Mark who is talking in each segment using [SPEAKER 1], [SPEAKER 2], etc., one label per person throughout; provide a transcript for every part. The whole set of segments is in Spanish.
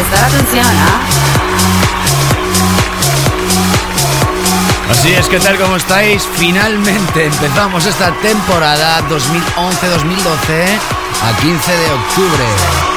[SPEAKER 1] ¿Ah?
[SPEAKER 2] Así es, ¿qué tal? ¿Cómo estáis? Finalmente empezamos esta temporada 2011-2012 a 15 de octubre.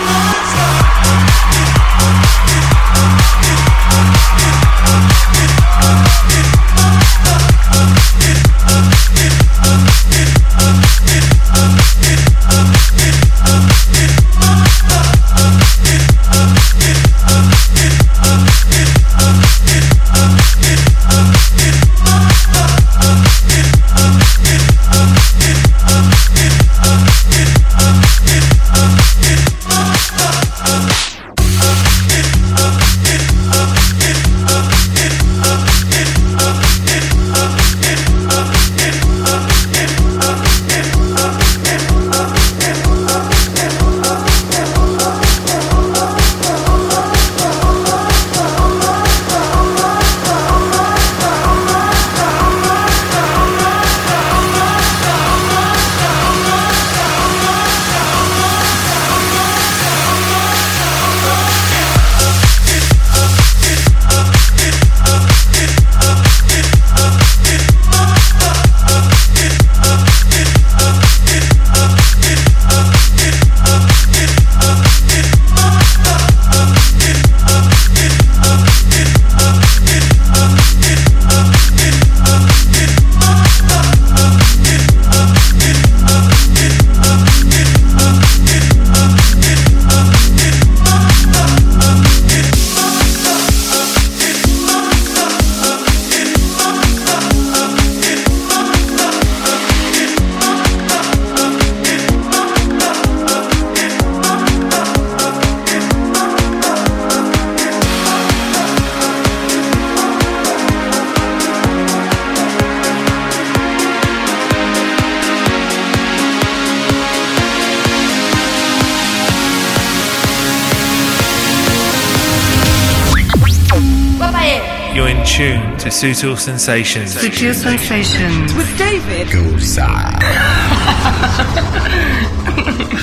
[SPEAKER 3] Sutil Sensations.
[SPEAKER 4] Sutil Sensations.
[SPEAKER 1] With David
[SPEAKER 5] You're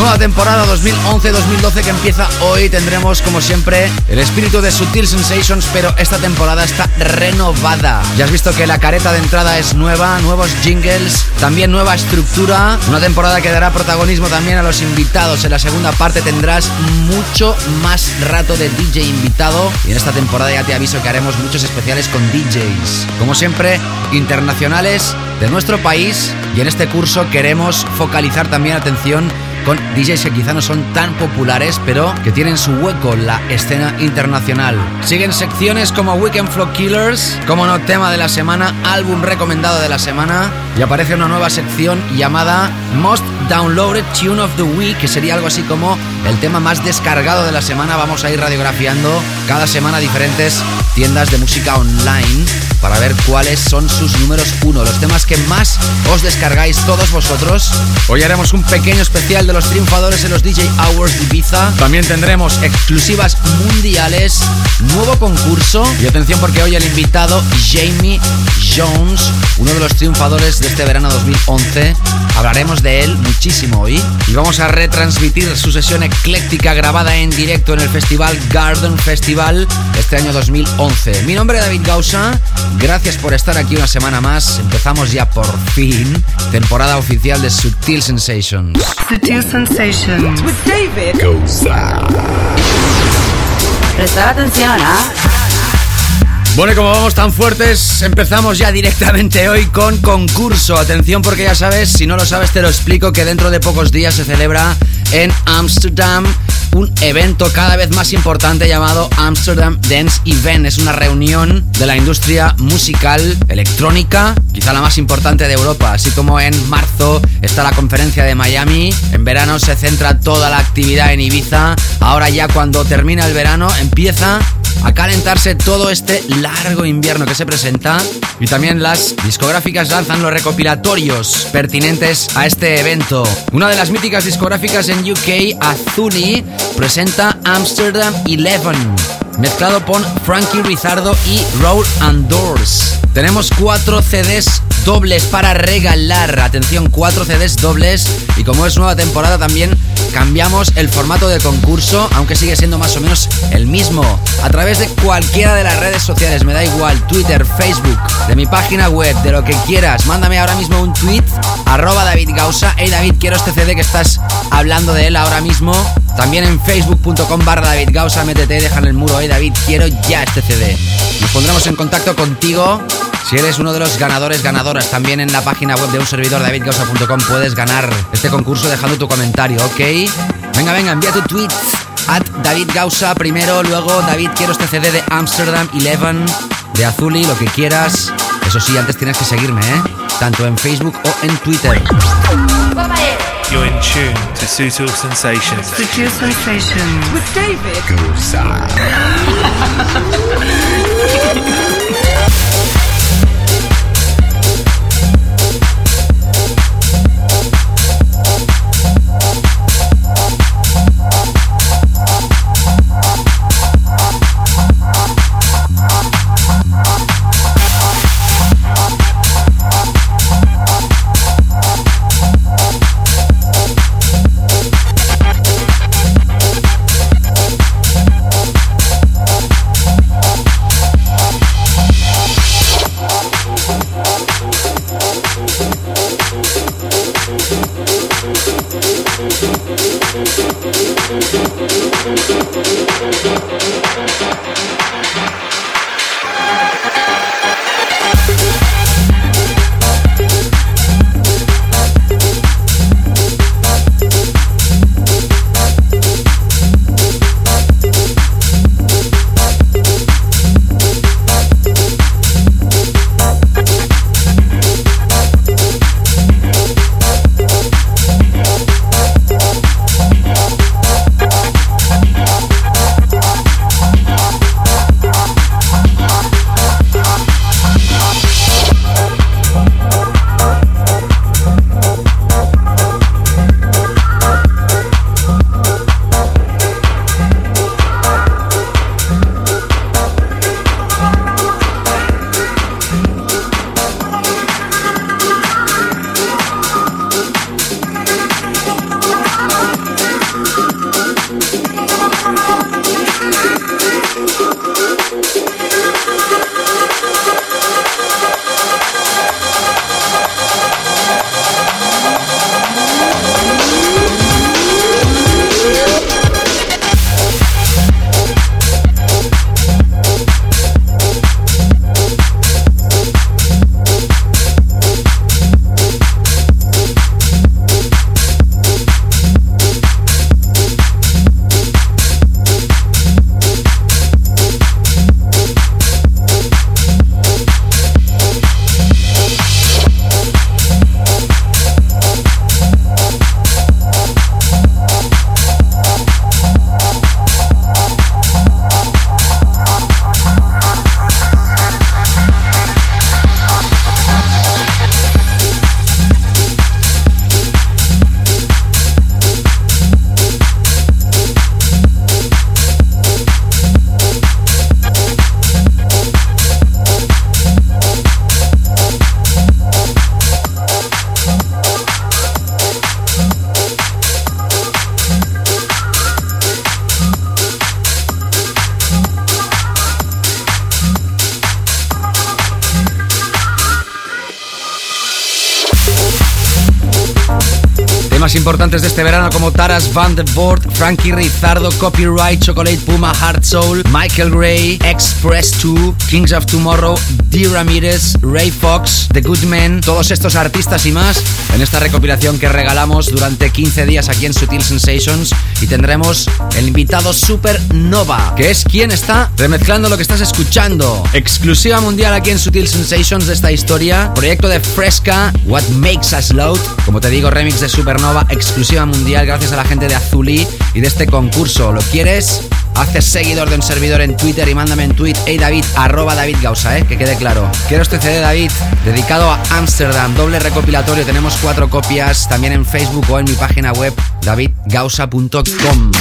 [SPEAKER 2] Nueva temporada 2011-2012 que empieza hoy. Tendremos, como siempre, el espíritu de Sutil Sensations, pero esta temporada está renovada. Ya has visto que la careta de entrada es nueva, nuevos jingles, también nueva estructura. Una temporada que dará protagonismo también a los invitados. En la segunda parte tendrás mucho más rato de DJ invitado. Y en esta temporada ya te aviso que haremos muchos especiales con DJs. Como siempre, internacionales de nuestro país. Y en este curso queremos focalizar también atención con DJs que quizá no son tan populares, pero que tienen su hueco en la escena internacional. Siguen secciones como Weekend Flow Killers, como no tema de la semana, álbum recomendado de la semana, y aparece una nueva sección llamada Most Downloaded Tune of the Week, que sería algo así como el tema más descargado de la semana. Vamos a ir radiografiando cada semana diferentes tiendas de música online para ver cuáles son sus números uno, los temas que más os descargáis todos vosotros. Hoy haremos un pequeño especial de los triunfadores en los DJ Hours de Ibiza. También tendremos exclusivas mundiales, nuevo concurso y atención porque hoy el invitado Jamie Jones, uno de los triunfadores de este verano 2011. Hablaremos de él muchísimo hoy y vamos a retransmitir su sesión ecléctica grabada en directo en el festival Garden Festival este año 2011. Mi nombre es David Gausa, gracias por estar aquí una semana más. Empezamos ya por fin temporada oficial de Sutil Sensations.
[SPEAKER 4] Sutil Sensations.
[SPEAKER 1] With David Gausa. Prestar atención, ¿ah?
[SPEAKER 2] Bueno, y como vamos tan fuertes, empezamos ya directamente hoy con concurso. Atención porque ya sabes, si no lo sabes te lo explico, que dentro de pocos días se celebra en Amsterdam un evento cada vez más importante llamado Amsterdam Dance Event. Es una reunión de la industria musical electrónica, quizá la más importante de Europa. Así como en marzo está la conferencia de Miami, en verano se centra toda la actividad en Ibiza. Ahora ya cuando termina el verano empieza a calentarse todo este largo invierno que se presenta y también las discográficas lanzan los recopilatorios pertinentes a este evento. Una de las míticas discográficas en UK, Azuli, presenta Amsterdam 11, mezclado con Frankie Rizardo y Roll and Doors. Tenemos cuatro CDs dobles para regalar. Atención, cuatro CDs dobles. Y como es nueva temporada también cambiamos el formato de concurso, aunque sigue siendo más o menos el mismo. A través de cualquiera de las redes sociales, me da igual, Twitter, Facebook, de mi página web, de lo que quieras. Mándame ahora mismo un tweet, arroba David Gausa. Hey David, quiero este CD que estás hablando de él ahora mismo. También en facebook.com barra David Gausa, métete, deja en el muro, hey David, quiero ya este CD. Nos pondremos en contacto contigo si eres uno de los ganadores, ganadoras, también en la página web de un servidor davidgausa.com puedes ganar este concurso dejando tu comentario, ¿ok? Venga, venga, envía tu tweet at David Gausa primero, luego David quiero este CD de Amsterdam 11 de Azuli, lo que quieras. Eso sí, antes tienes que seguirme, ¿eh? Tanto en Facebook o en Twitter.
[SPEAKER 3] You're in tune to Sutil Sensations.
[SPEAKER 4] Sutil Sensations.
[SPEAKER 1] With David
[SPEAKER 6] Gausa.
[SPEAKER 2] de este verano como Taras Van de Voort, Frankie Rizardo, Copyright, Chocolate Puma, Heart Soul, Michael Gray, Express 2, Kings of Tomorrow, D. Ramirez, Ray Fox, The Good Men, todos estos artistas y más en esta recopilación que regalamos durante 15 días aquí en Sutil Sensations y tendremos el invitado Supernova, que es quien está remezclando lo que estás escuchando. Exclusiva mundial aquí en Sutil Sensations de esta historia, proyecto de Fresca, What Makes Us Loud, como te digo, remix de Supernova, exclusiva mundial gracias a la gente de Azuli y de este concurso. ¿Lo quieres? Haces seguidor de un servidor en Twitter y mándame en tweet, hey David, arroba David Gausa, ¿eh? que quede claro. Quiero este CD, David, dedicado a Amsterdam, doble recopilatorio, tenemos cuatro copias, también en Facebook o en mi página web, davidgausa.com.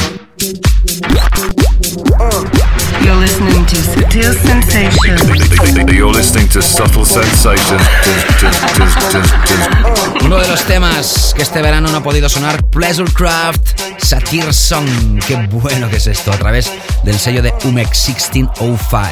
[SPEAKER 4] You're listening to Sutil Sensations.
[SPEAKER 5] You're listening to Subtle Sensations.
[SPEAKER 2] Uno de los temas que este verano no ha podido sonar, Pleasurecraft Satir Song. Qué bueno que es esto, a través del sello de Umex 1605.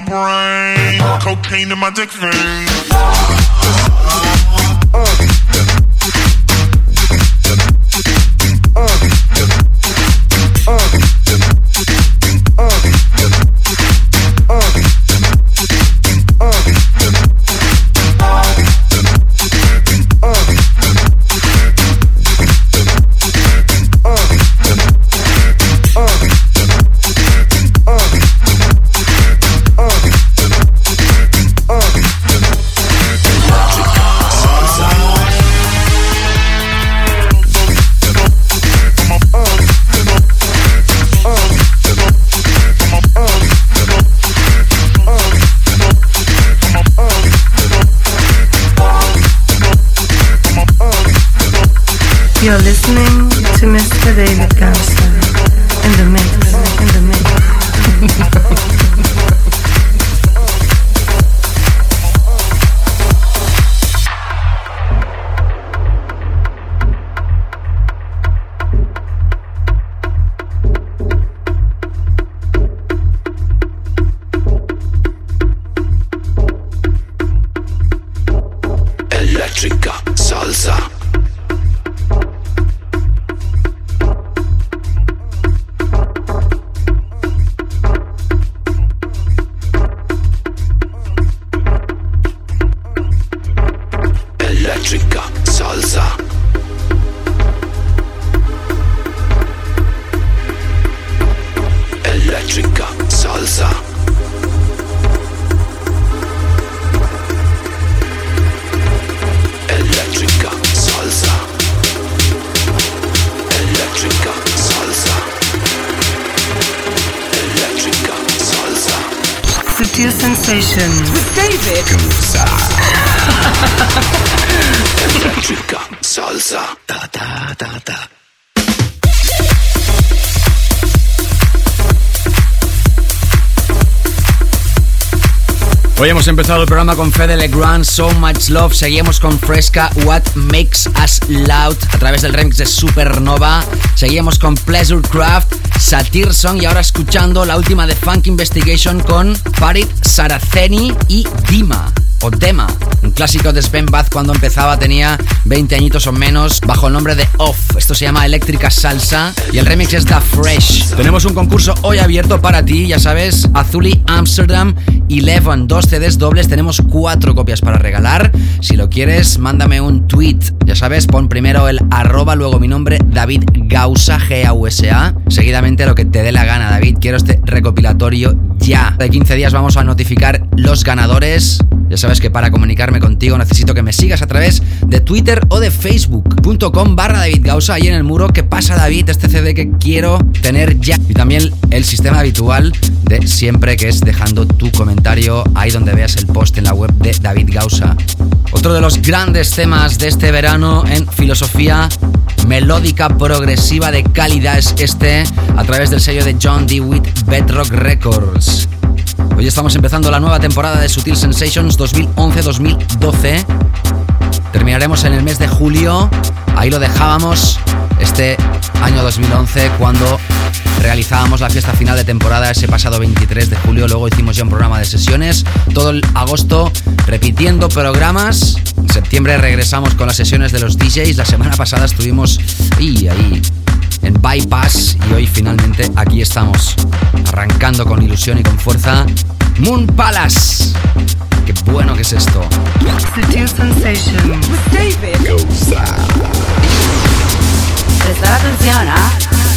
[SPEAKER 7] My brain, cocaine in my dick ring.
[SPEAKER 2] Hemos empezado el programa con Fede Legrand, So Much Love. Seguimos con Fresca, What Makes Us Loud, a través del remix de Supernova. Seguimos con Pleasure Craft, Satir Song y ahora escuchando la última de Funk Investigation con Farid Saraceni y Dima o Dema, un clásico de Sven Bath cuando empezaba, tenía 20 añitos o menos, bajo el nombre de Off. Esto se llama Eléctrica Salsa y el remix es The Fresh. Tenemos un concurso hoy abierto para ti, ya sabes, Azuli Amsterdam Eleven, dos CDs dobles, tenemos cuatro copias para regalar. Si lo quieres, mándame un tweet, ya sabes, pon primero el arroba, luego mi nombre, David Gausa, G-A-U-S-A. Seguidamente lo que te dé la gana, David, quiero este recopilatorio ya. De 15 días vamos a notificar los ganadores. Ya sabes que para comunicarme contigo necesito que me sigas a través de Twitter o de facebook.com barra David Gausa. Ahí en el muro, ¿qué pasa David? Este CD que quiero tener ya. Y también el sistema habitual de siempre que es dejando tu comentario ahí donde veas el post en la web de David Gausa. Otro de los grandes temas de este verano en filosofía melódica progresiva de calidad es este a través del sello de John DeWitt Bedrock Records. Hoy estamos empezando la nueva temporada de Sutil Sensations 2011-2012. Terminaremos en el mes de julio. Ahí lo dejábamos este año 2011 cuando realizábamos la fiesta final de temporada ese pasado 23 de julio. Luego hicimos ya un programa de sesiones. Todo el agosto repitiendo programas. En septiembre regresamos con las sesiones de los DJs. La semana pasada estuvimos ahí, ahí en Bypass y hoy finalmente aquí estamos arrancando con ilusión y con fuerza Moon Palace. Qué bueno que es esto.
[SPEAKER 8] David.
[SPEAKER 9] Prestar atención, ¿ah?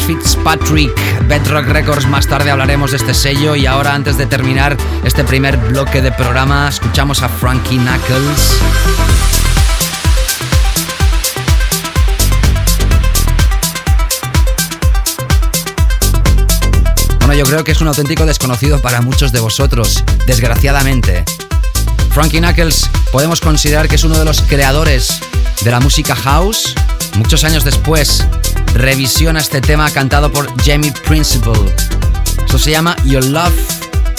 [SPEAKER 2] Fitzpatrick, Bedrock Records. Más tarde hablaremos de este sello y ahora antes de terminar este primer bloque de programa escuchamos a Frankie Knuckles. Bueno, yo creo que es un auténtico desconocido para muchos de vosotros, desgraciadamente. Frankie Knuckles podemos considerar que es uno de los creadores de la música house Muchos años después, revisiona este tema cantado por Jamie Principle. Esto se llama Your Love.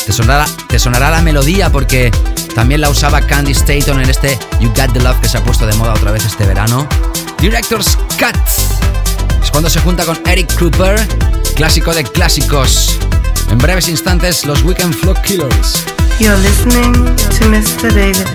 [SPEAKER 2] Te sonará, te sonará la melodía porque también la usaba Candy Staton en este You Got the Love que se ha puesto de moda otra vez este verano. Director's Cut. Es cuando se junta con Eric Cooper, clásico de clásicos. En breves instantes, los Weekend Flow Killers.
[SPEAKER 4] You're listening to Mr. David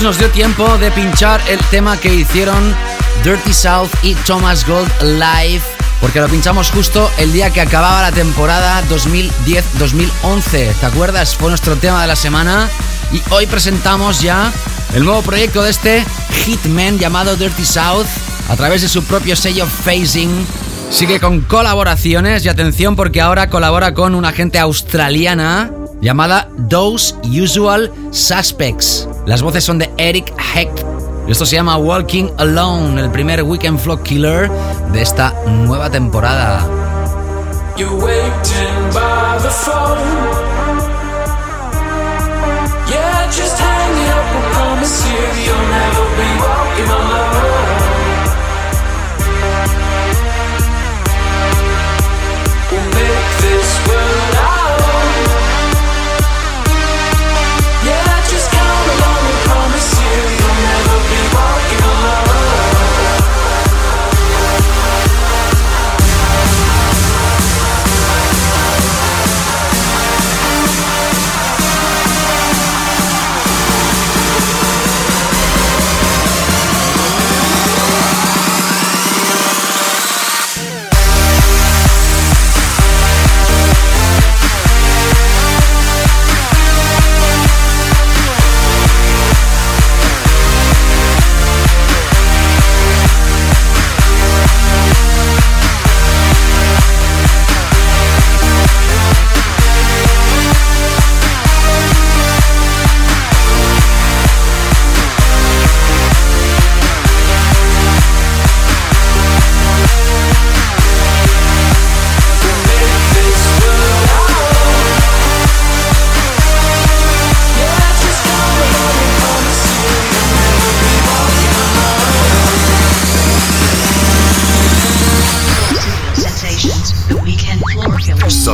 [SPEAKER 2] Nos dio tiempo de pinchar el tema que hicieron Dirty South y Thomas Gold live, porque lo pinchamos justo el día que acababa la temporada 2010-2011. ¿Te acuerdas? Fue nuestro tema de la semana y hoy presentamos ya el nuevo proyecto de este hitman llamado Dirty South a través de su propio sello Phasing. Sigue con colaboraciones y atención porque ahora colabora con una gente australiana llamada Those Usual Suspects. Las voces son de Eric Heck. Esto se llama Walking Alone, el primer Weekend Flock Killer de esta nueva temporada.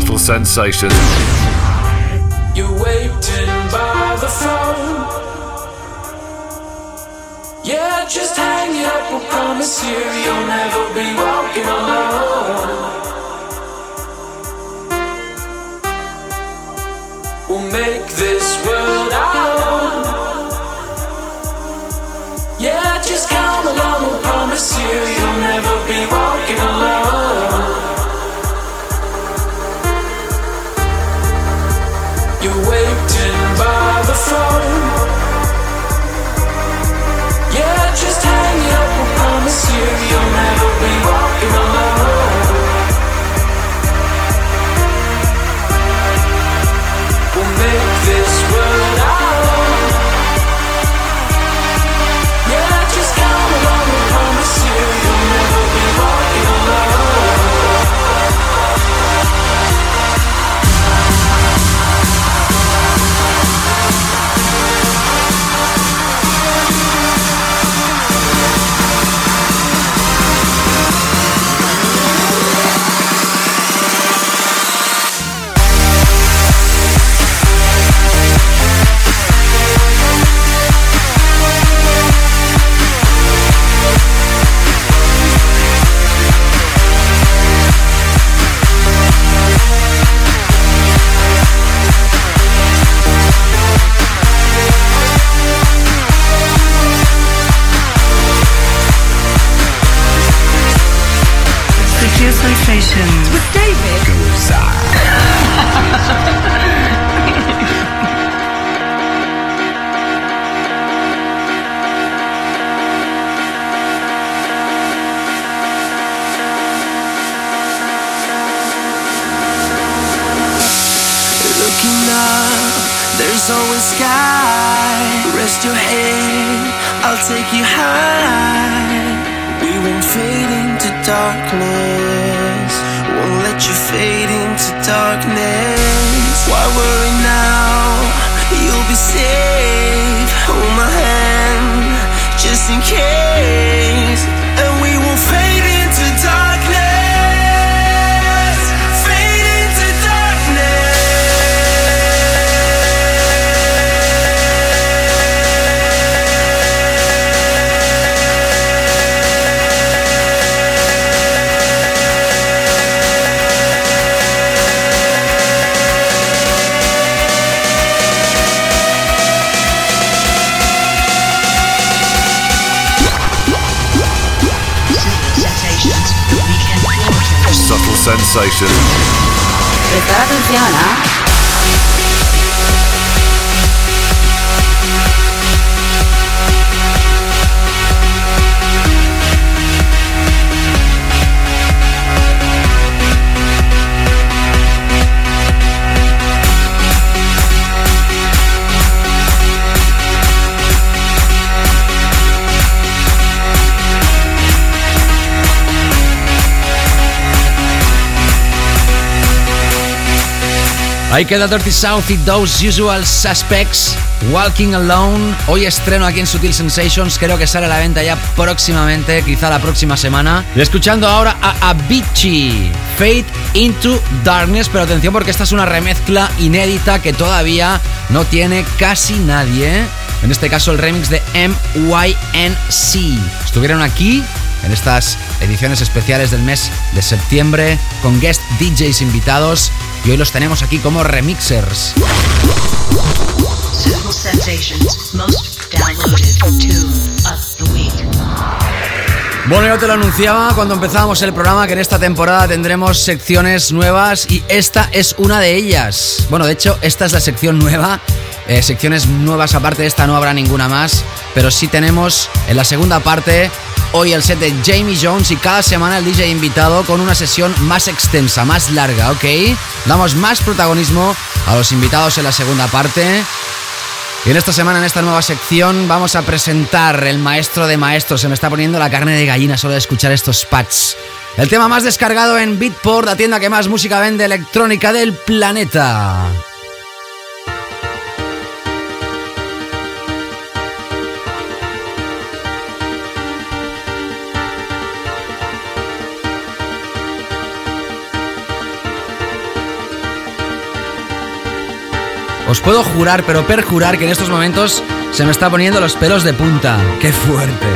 [SPEAKER 5] Sensation.
[SPEAKER 8] You're waiting by the phone. Yeah, just hang it up. I promise you, you'll never be walking alone. We'll make this world our own. Yeah, just come along. I promise you, take you high. We won't fade into darkness.
[SPEAKER 5] Sensation.
[SPEAKER 9] Prestar atención, ¿ah?
[SPEAKER 2] Ahí queda Dirty South y Those Usual Suspects. Walking Alone. Hoy estreno aquí en Sutil Sensations. Creo que sale a la venta ya próximamente, quizá la próxima semana. Y escuchando ahora a Avicii. Fade into Darkness. Pero atención porque esta es una remezcla inédita que todavía no tiene casi nadie. En este caso el remix de MYNC. Estuvieron aquí en estas ediciones especiales del mes de septiembre con guest DJs invitados y hoy los tenemos aquí como remixers. Bueno, yo te lo anunciaba cuando empezábamos el programa que en esta temporada tendremos secciones nuevas y esta es una de ellas. Bueno, de hecho, esta es la sección nueva. Eh, secciones nuevas aparte de esta no habrá ninguna más, pero sí tenemos en la segunda parte hoy el set de Jamie Jones y cada semana el DJ invitado con una sesión más extensa, más larga, ¿ok? Damos más protagonismo a los invitados en la segunda parte. Y en esta semana, en esta nueva sección, vamos a presentar el maestro de maestros. Se me está poniendo la carne de gallina solo de escuchar estos pads. El tema más descargado en Beatport, la tienda que más música vende electrónica del planeta. Os puedo jurar, pero perjurar que en estos momentos se me está poniendo los pelos de punta. ¡Qué fuerte!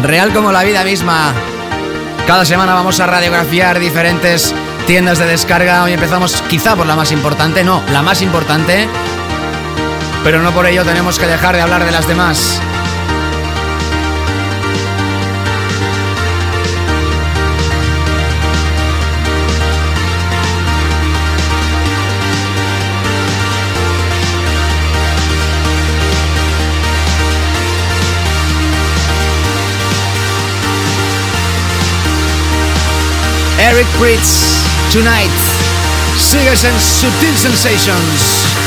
[SPEAKER 2] Real como la vida misma. Cada semana vamos a radiografiar diferentes tiendas de descarga. Hoy empezamos quizá por la más importante, no, la más importante. Pero no por ello tenemos que dejar de hablar de las demás. Eric Pritz, Tonight. Singers and Sutil Sensations.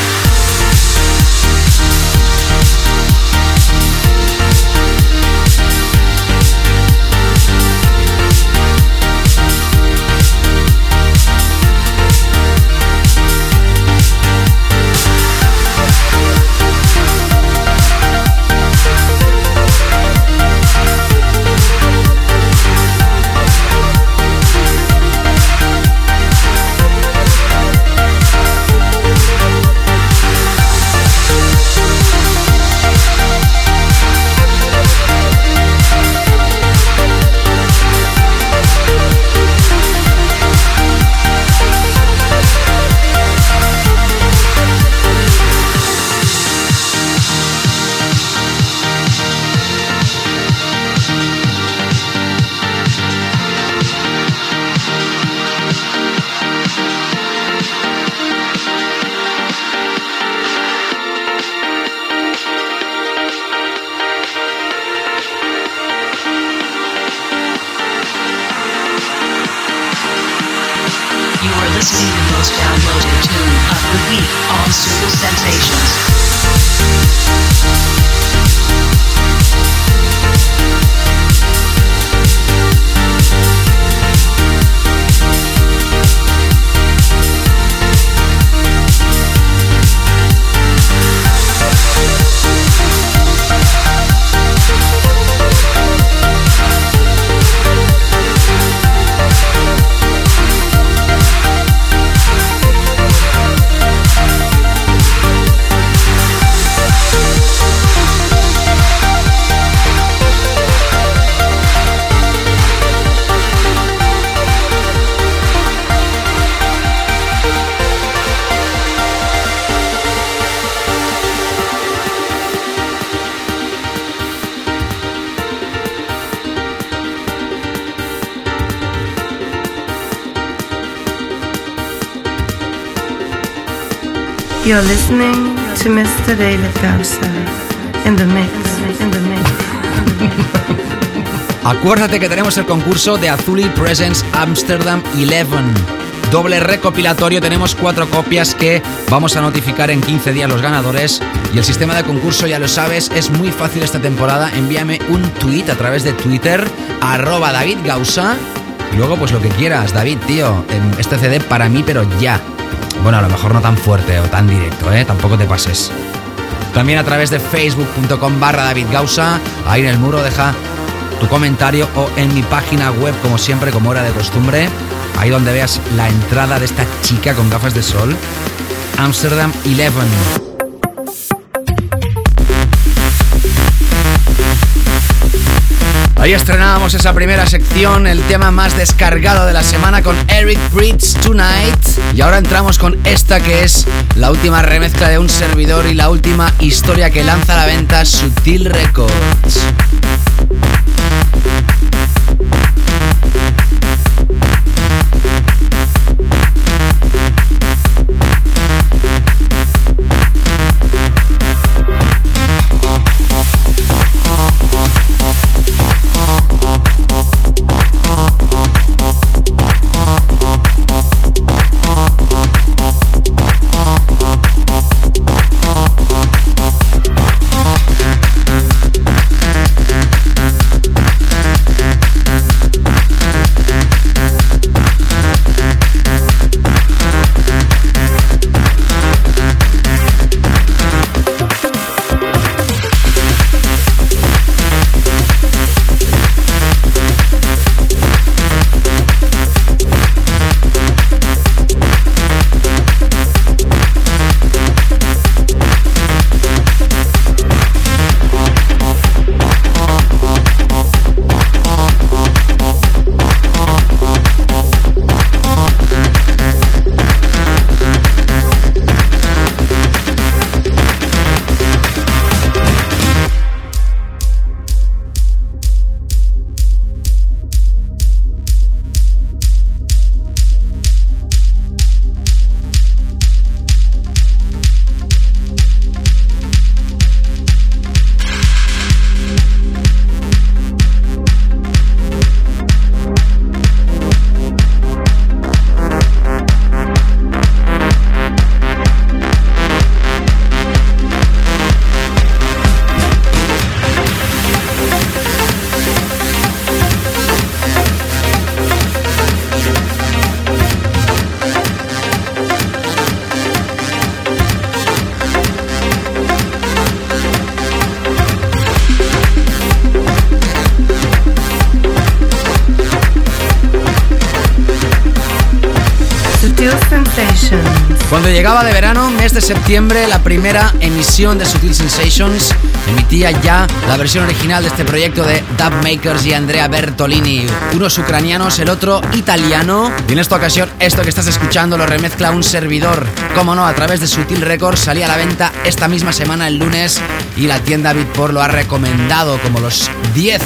[SPEAKER 4] You're listening to Mr. David Gausa in the mix, in the mix.
[SPEAKER 2] Acuérdate que tenemos el concurso de Azuli Presents Amsterdam 11. Doble recopilatorio, tenemos cuatro copias que vamos a notificar en 15 días los ganadores. Y el sistema de concurso, ya lo sabes, es muy fácil esta temporada. Envíame un tweet a través de Twitter, arroba David Gausa. Y luego, pues lo que quieras, David, tío, este CD para mí, pero ya. Bueno, a lo mejor no tan fuerte o tan directo, ¿eh? Tampoco te pases. También a través de facebook.com barra David Gausa. Ahí en el muro deja tu comentario o en mi página web, como siempre, como era de costumbre. Ahí donde veas la entrada de esta chica con gafas de sol. Amsterdam 11. Ahí estrenábamos esa primera sección, el tema más descargado de la semana con Eric Bridge Tonight. Y ahora entramos con esta que es la última remezcla de un servidor y la última historia que lanza a la venta Sutil Records. Mes de septiembre, la primera emisión de Sutil Sensations emitía ya la versión original de este proyecto de Dub Makers y Andrea Bertolini. Unos ucranianos, el otro italiano. Y en esta ocasión, esto que estás escuchando lo remezcla un servidor. Como no, a través de Sutil Records salía a la venta esta misma semana, el lunes, y la tienda Beatport lo ha recomendado como los 10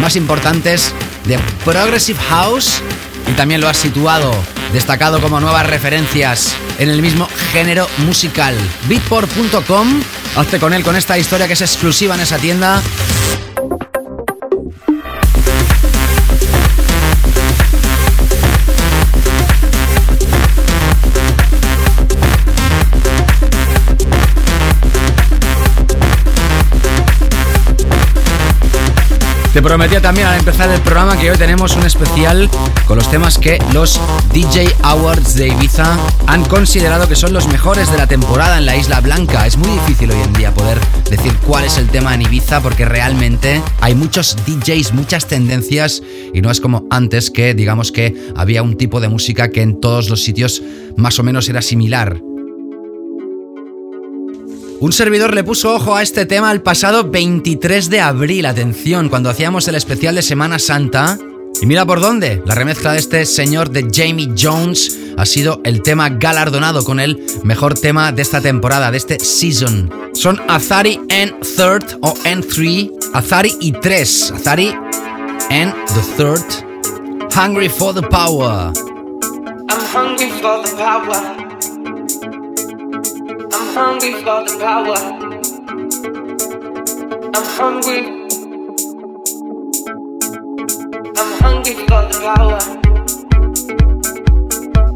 [SPEAKER 2] más importantes de Progressive House y también lo ha situado, destacado como nuevas referencias en el mismo género musical. Beatport.com, hazte con él con esta historia que es exclusiva en esa tienda Te prometía también al empezar el programa que hoy tenemos un especial con los temas que los DJ Awards de Ibiza han considerado que son los mejores de la temporada en la Isla Blanca. Es muy difícil hoy en día poder decir cuál es el tema en Ibiza porque realmente hay muchos DJs, muchas tendencias y no es como antes que digamos que había un tipo de música que en todos los sitios más o menos era similar. Un servidor le puso ojo a este tema el pasado 23 de abril, atención, cuando hacíamos el especial de Semana Santa. Y mira por dónde, la remezcla de este señor de Jamie Jones ha sido el tema galardonado con el mejor tema de esta temporada, de este season. Son Azari N Third o N3, Azari y 3, Azari N the Third, Hungry for the Power.
[SPEAKER 10] I'm hungry for the power. I'm hungry for the power. I'm hungry. I'm hungry for the power.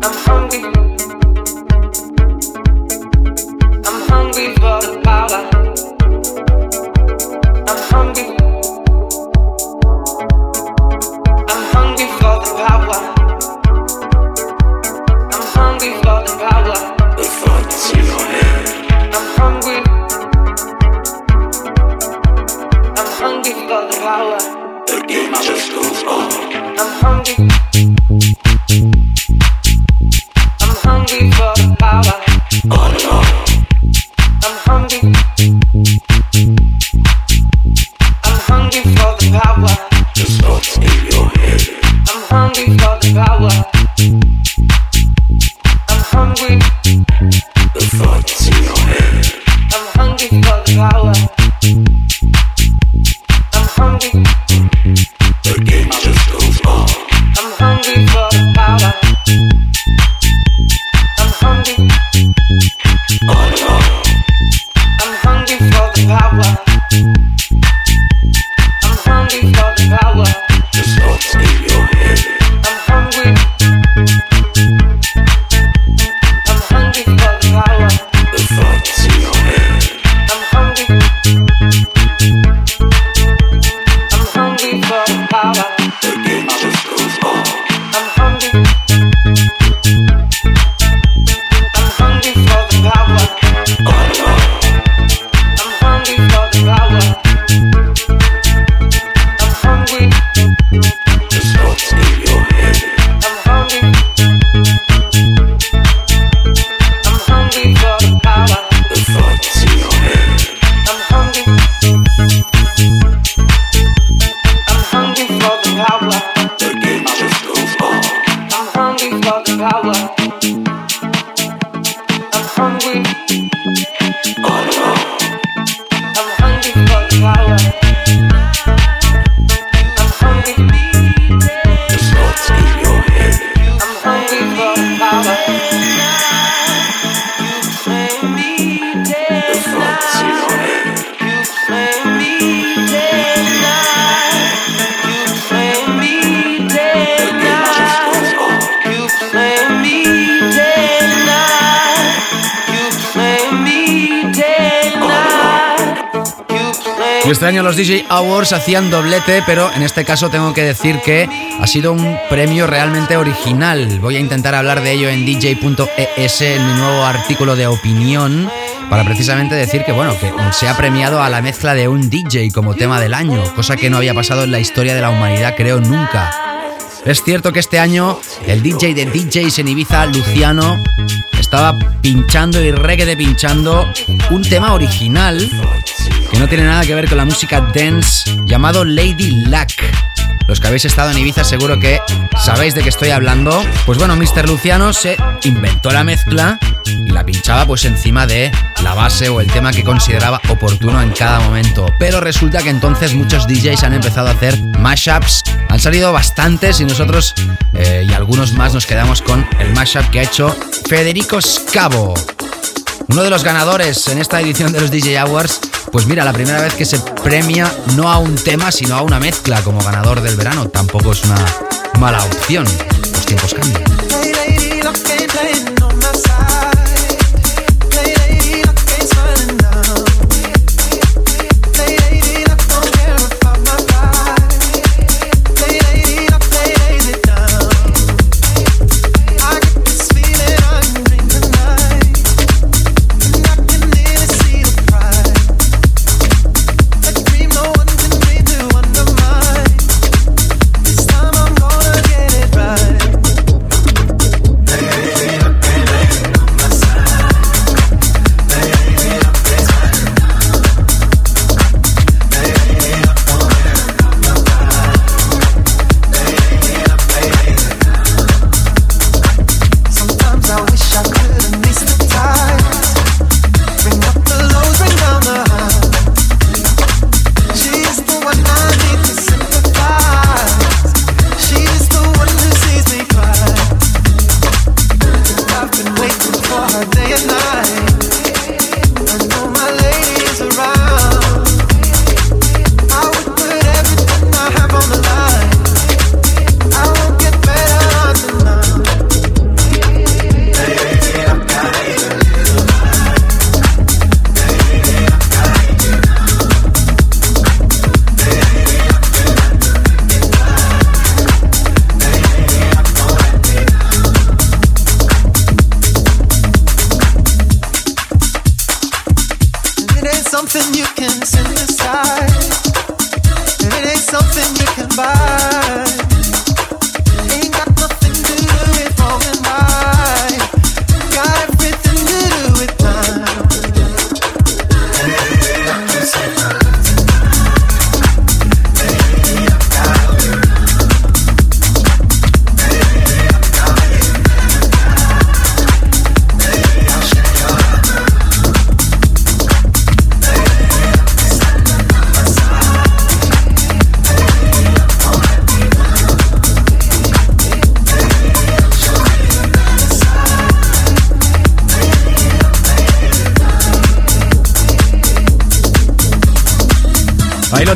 [SPEAKER 10] I'm hungry. I'm hungry for the power. I'm hungry.
[SPEAKER 2] Awards hacían doblete, pero en este caso tengo que decir que ha sido un premio realmente original. Voy a intentar hablar de ello en dj.es en mi nuevo artículo de opinión para precisamente decir que bueno, que se ha premiado a la mezcla de un DJ como tema del año, cosa que no había pasado en la historia de la humanidad, creo nunca. Es cierto que este año el DJ de DJs en Ibiza, Luciano, estaba pinchando y reggae pinchando un tema original que no tiene nada que ver con la música dance llamado Lady Luck. Los que habéis estado en Ibiza seguro que sabéis de qué estoy hablando. Pues bueno, Mr. Luciano se inventó la mezcla y la pinchaba pues encima de la base o el tema que consideraba oportuno en cada momento. Pero resulta que entonces muchos DJs han empezado a hacer mashups. Han salido bastantes y nosotros eh, y algunos más nos quedamos con el mashup que ha hecho Federico Scavo. Uno de los ganadores en esta edición de los DJ Awards, pues mira, la primera vez que se premia no a un tema, sino a una mezcla como ganador del verano. Tampoco es una mala opción. Los tiempos cambian.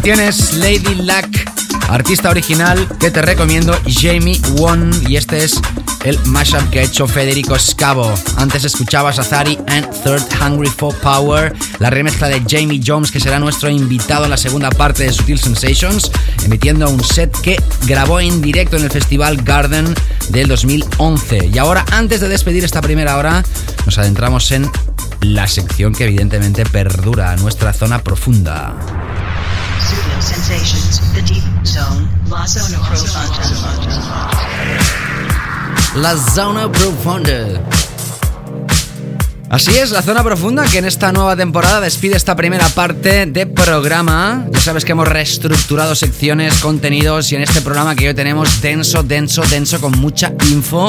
[SPEAKER 2] Tienes, Lady Luck, artista original que te recomiendo, Jamie Won, y este es el mashup que ha hecho Federico Scavo. Antes escuchabas a and Third Hungry for Power, la remezcla de Jamie Jones, que será nuestro invitado en la segunda parte de Sutil Sensations, emitiendo un set que grabó en directo en el Festival Garden del 2011. Y ahora, antes de despedir esta primera hora, nos adentramos en la sección que evidentemente perdura, nuestra zona profunda. Sensations, the deep zone, La Zona Profunda. Así es, la zona profunda que en esta nueva temporada despide esta primera parte de programa. Ya sabes que hemos reestructurado secciones, contenidos y en este programa que hoy tenemos denso, denso, denso con mucha info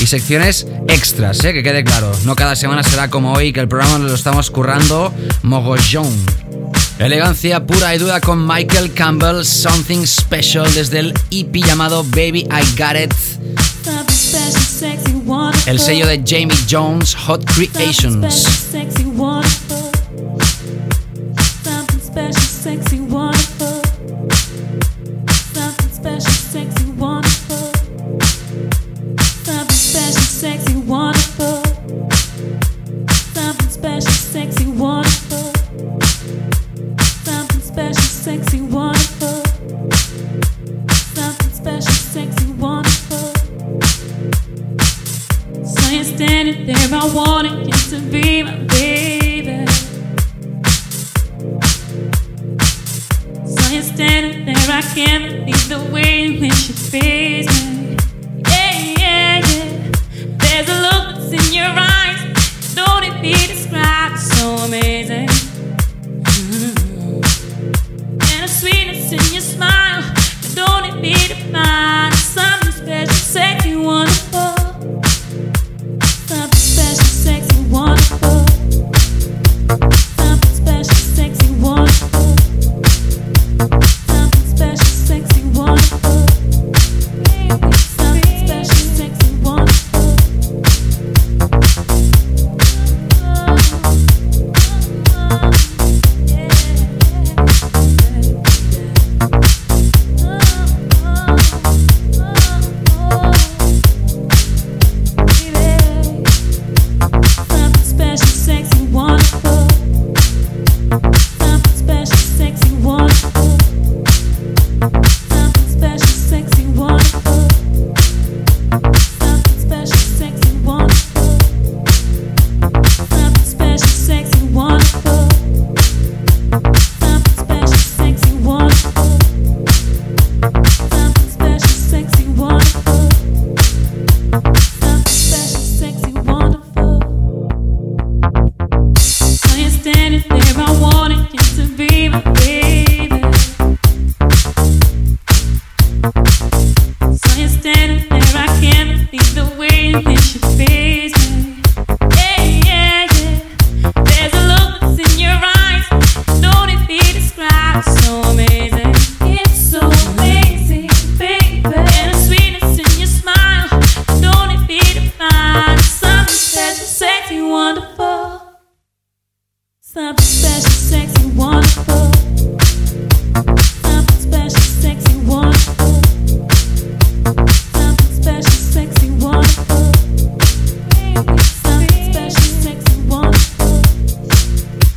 [SPEAKER 2] y secciones extras, ¿eh? que quede claro. No cada semana será como hoy, que el programa lo estamos currando mogollón. Elegancia pura y dura con Michael Campbell, Something Special desde el EP llamado Baby I Got It. El sello de Jamie Jones, Hot Creations.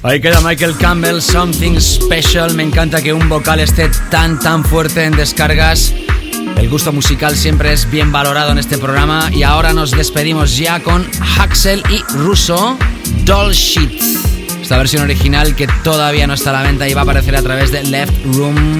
[SPEAKER 2] Ahí queda Michael Campbell, Something Special. Me encanta que un vocal esté tan, tan fuerte en descargas. El gusto musical siempre es bien valorado en este programa. Y ahora nos despedimos ya con Haxel y Russo, Doll Sheet. Esta versión original que todavía no está a la venta y va a aparecer a través de Left Room.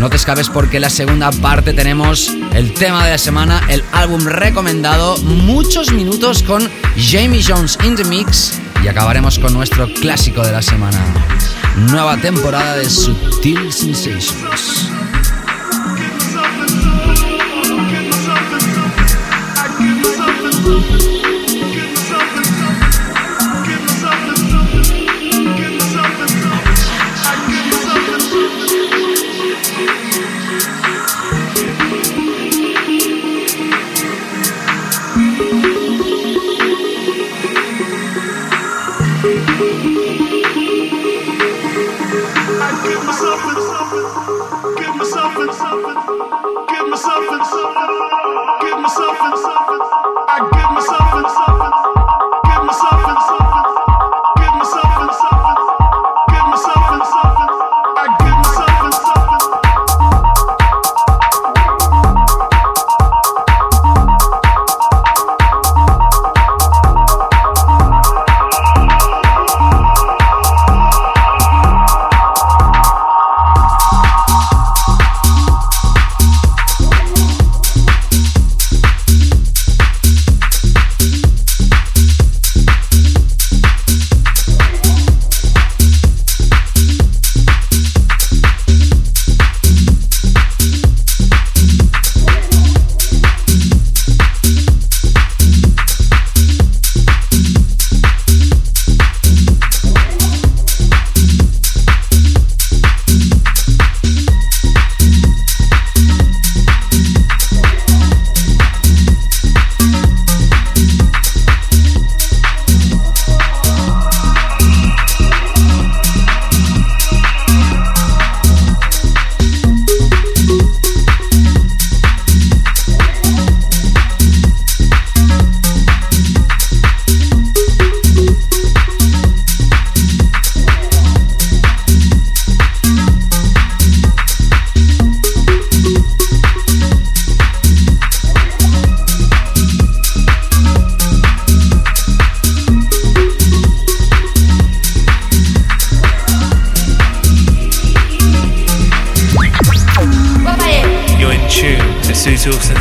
[SPEAKER 2] No te escapes porque en la segunda parte tenemos el tema de la semana, el álbum recomendado, muchos minutos con Jamie Jones in the Mix y acabaremos con nuestro clásico de la semana. Nueva temporada de Sutil Sensations.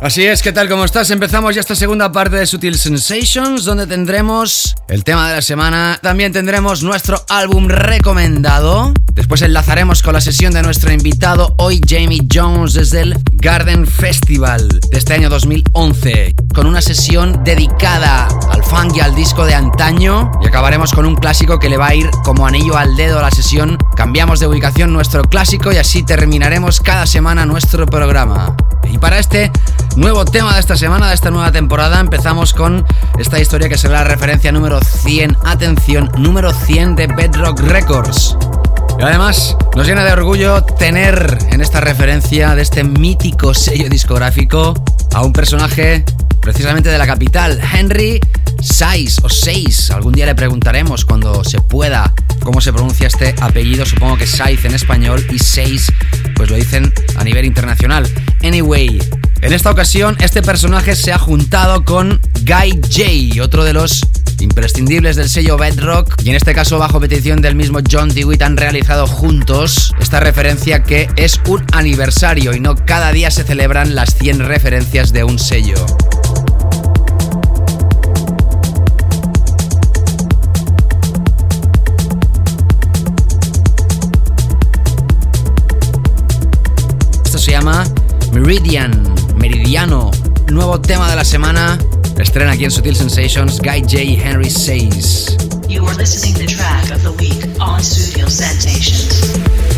[SPEAKER 2] Así es, ¿qué tal? ¿Cómo estás? Empezamos ya esta segunda parte de Sutil Sensations, donde tendremos el tema de la semana. También tendremos nuestro álbum recomendado. Después enlazaremos con la sesión de nuestro invitado hoy, Jamie Jones, desde el Garden Festival de este año 2011, con una sesión dedicada al funk y al disco de antaño. Y acabaremos con un clásico que le va a ir como anillo al dedo a la sesión. Cambiamos de ubicación nuestro clásico y así terminaremos cada semana nuestro programa. Y para este nuevo tema de esta semana, de esta nueva temporada, empezamos con esta historia que será la referencia número 100, atención, número 100 de Bedrock Records. Y además nos llena de orgullo tener en esta referencia de este mítico sello discográfico a un personaje precisamente de la capital, Henry Sais o Seis. Algún día le preguntaremos cuando se pueda cómo se pronuncia este apellido, supongo que Saiz en español y Seis pues lo dicen a nivel internacional. Anyway, en esta ocasión este personaje se ha juntado con Guy J, otro de los imprescindibles del sello Bedrock y en este caso bajo petición del mismo John DeWitt han realizado juntos esta referencia que es un aniversario y no cada día se celebran las 100 referencias de un sello. Esto se llama Meridian, Meridiano, nuevo tema de la semana. Estrena aquí en Sutil Sensations Guy J. Henry 6.
[SPEAKER 11] You are listening the track of the week on Studio Sensations.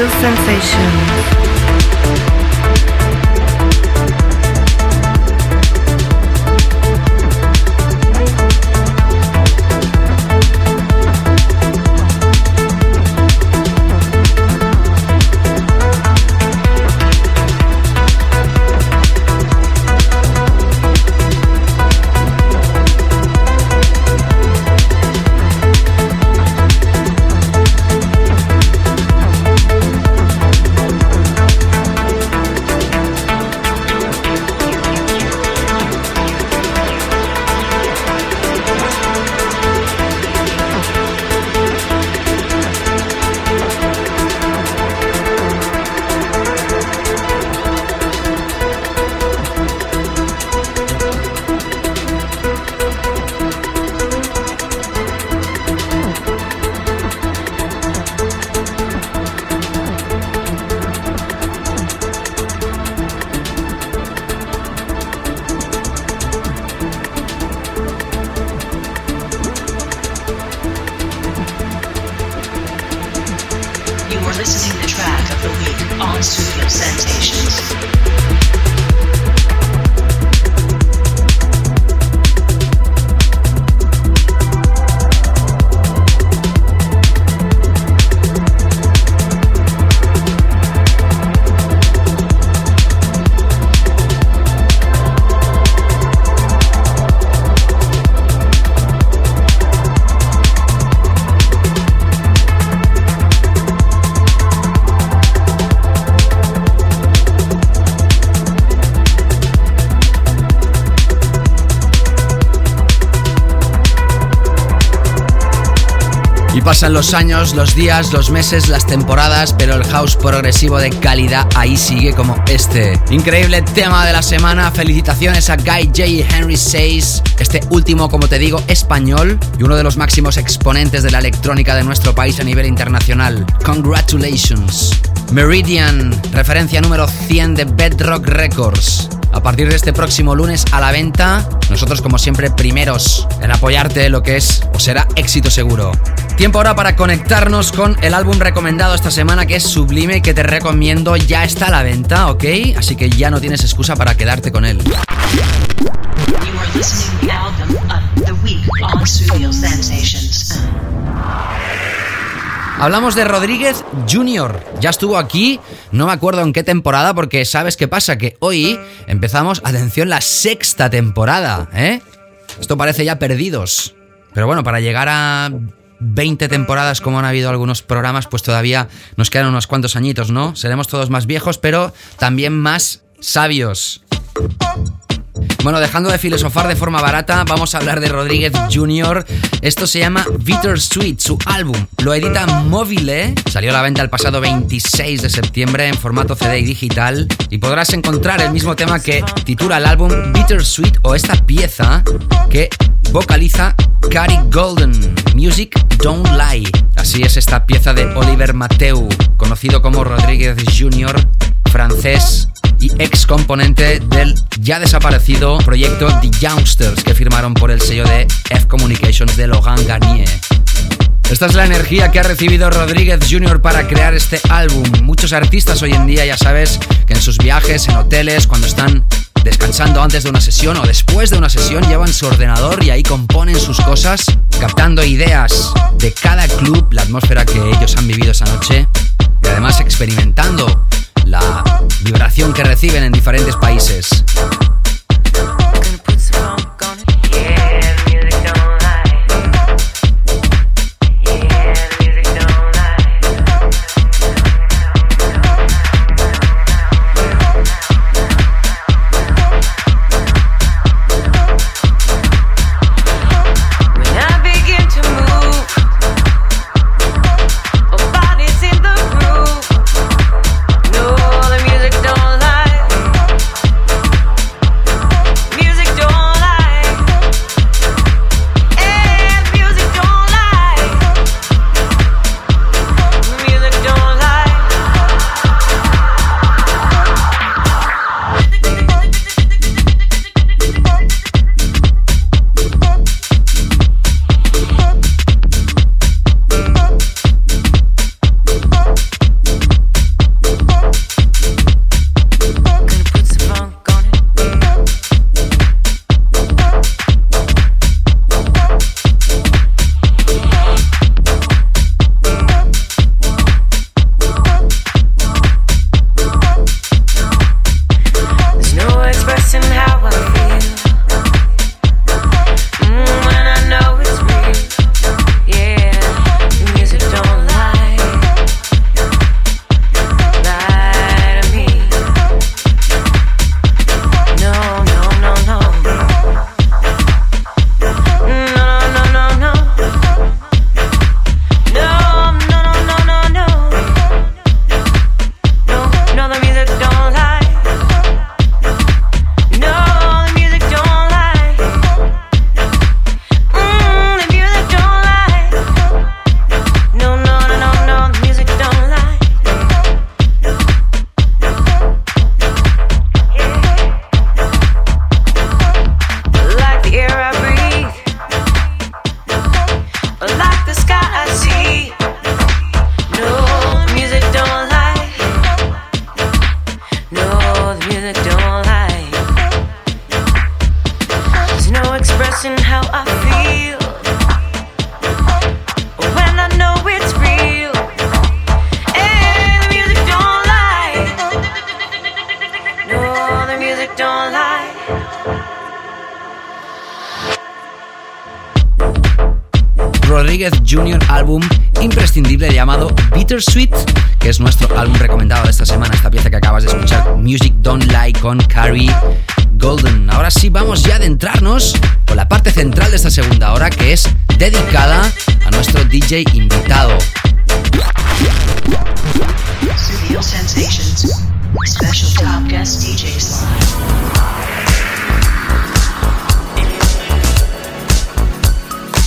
[SPEAKER 4] Sutil sensations.
[SPEAKER 2] Los años, los días, los meses, las temporadas, pero el house progresivo de calidad ahí sigue como este. Increíble tema de la semana. Felicitaciones a Guy J. Henry Says, este último, como te digo, español y uno de los máximos exponentes de la electrónica de nuestro país a nivel internacional. Congratulations. Meridian, referencia número 100 de Bedrock Records. A partir de este próximo lunes a la venta, nosotros como siempre primeros en apoyarte lo que es o será éxito seguro. Tiempo ahora para conectarnos con el álbum recomendado esta semana que es Sublime que te recomiendo ya está a la venta, ¿ok? Así que ya no tienes excusa para quedarte con él. Hablamos de Rodríguez Jr. Ya estuvo aquí, no me acuerdo en qué temporada, porque sabes qué pasa, que hoy empezamos, atención, la sexta temporada, ¿eh? Esto parece ya perdidos. Pero bueno, para llegar a 20 temporadas como han habido algunos programas, pues todavía nos quedan unos cuantos añitos, ¿no? Seremos todos más viejos, pero también más sabios. Bueno, dejando de filosofar de forma barata, vamos a hablar de Rodríguez Jr. Esto se llama Bittersweet, su álbum. Lo edita Mobile, salió a la venta el pasado 26 de septiembre en formato CD y digital. Y podrás encontrar el mismo tema que titula el álbum Bittersweet o esta pieza que vocaliza Cary Golden. Music Don't Lie. Así es esta pieza de Oliver Mateu, conocido como Rodríguez Jr., francés y ex componente del ya desaparecido proyecto The Youngsters que firmaron por el sello de F Communications de Logan Garnier. Esta es la energía que ha recibido Rodríguez Jr. para crear este álbum. Muchos artistas hoy en día ya sabes que en sus viajes, en hoteles, cuando están descansando antes de una sesión o después de una sesión, llevan su ordenador y ahí componen sus cosas, captando ideas de cada club, la atmósfera que ellos han vivido esa noche y además experimentando la vibración que reciben en diferentes países. Sweet, que es nuestro álbum recomendado de esta semana, esta pieza que acabas de escuchar, Music Don't Lie con Carrie Golden. Ahora sí vamos ya a adentrarnos con la parte central de esta segunda hora, que es dedicada a nuestro DJ invitado.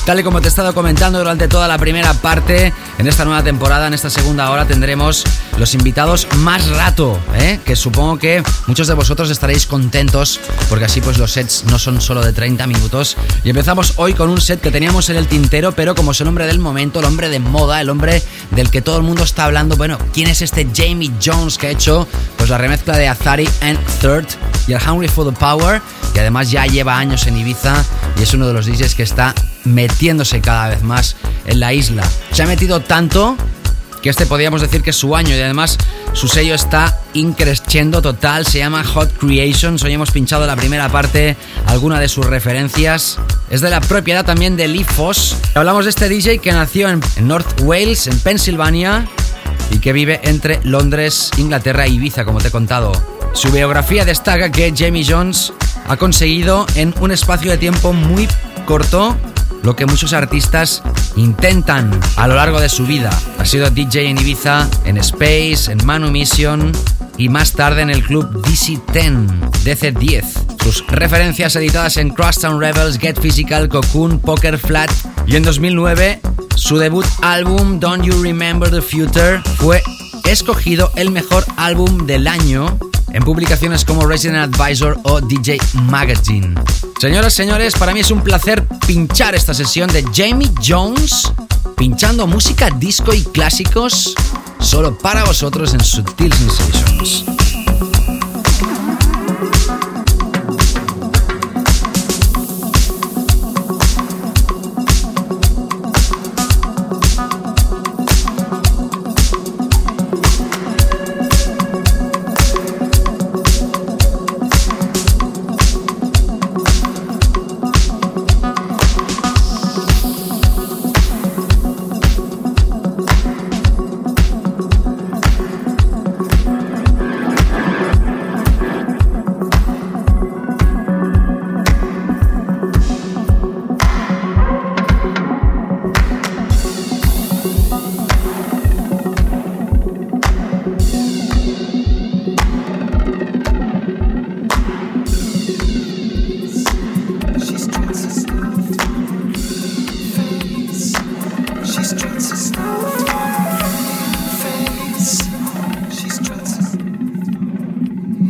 [SPEAKER 2] Tal y como te he estado comentando durante toda la primera parte, en esta nueva temporada, en esta segunda hora, tendremos los invitados más rato, ¿eh? que supongo que muchos de vosotros estaréis contentos porque así pues los sets no son solo de 30 minutos. Y empezamos hoy con un set que teníamos en el tintero, pero como es el hombre del momento, el hombre de moda, el hombre del que todo el mundo está hablando, bueno, ¿quién es este Jamie Jones que ha hecho pues la remezcla de Azari and Third y el Hungry for the Power? Y además ya lleva años en Ibiza y es uno de los DJs que está metiéndose cada vez más en la isla. Se ha metido tanto que este podríamos decir que es su año y además su sello está increciendo total, se llama Hot Creations, hoy hemos pinchado la primera parte, alguna de sus referencias, es de la propiedad también de Lee Foss. Hablamos de este DJ que nació en North Wales, en Pensilvania, y que vive entre Londres, Inglaterra e Ibiza, como te he contado. Su biografía destaca que Jamie Jones ha conseguido en un espacio de tiempo muy corto lo que muchos artistas intentan a lo largo de su vida. Ha sido DJ en Ibiza, en Space, en Manu Mission y más tarde en el club DC10, DC10. Sus referencias editadas en Crosstown Rebels, Get Physical, Cocoon, Poker Flat y en 2009 su debut álbum Don't You Remember the Future fue escogido el mejor álbum del año en publicaciones como Resident Advisor o DJ Magazine. Señoras, señores, para mí es un placer pinchar esta sesión de Jamie Jones, pinchando música disco y clásicos solo para vosotros en Sutil Sensations.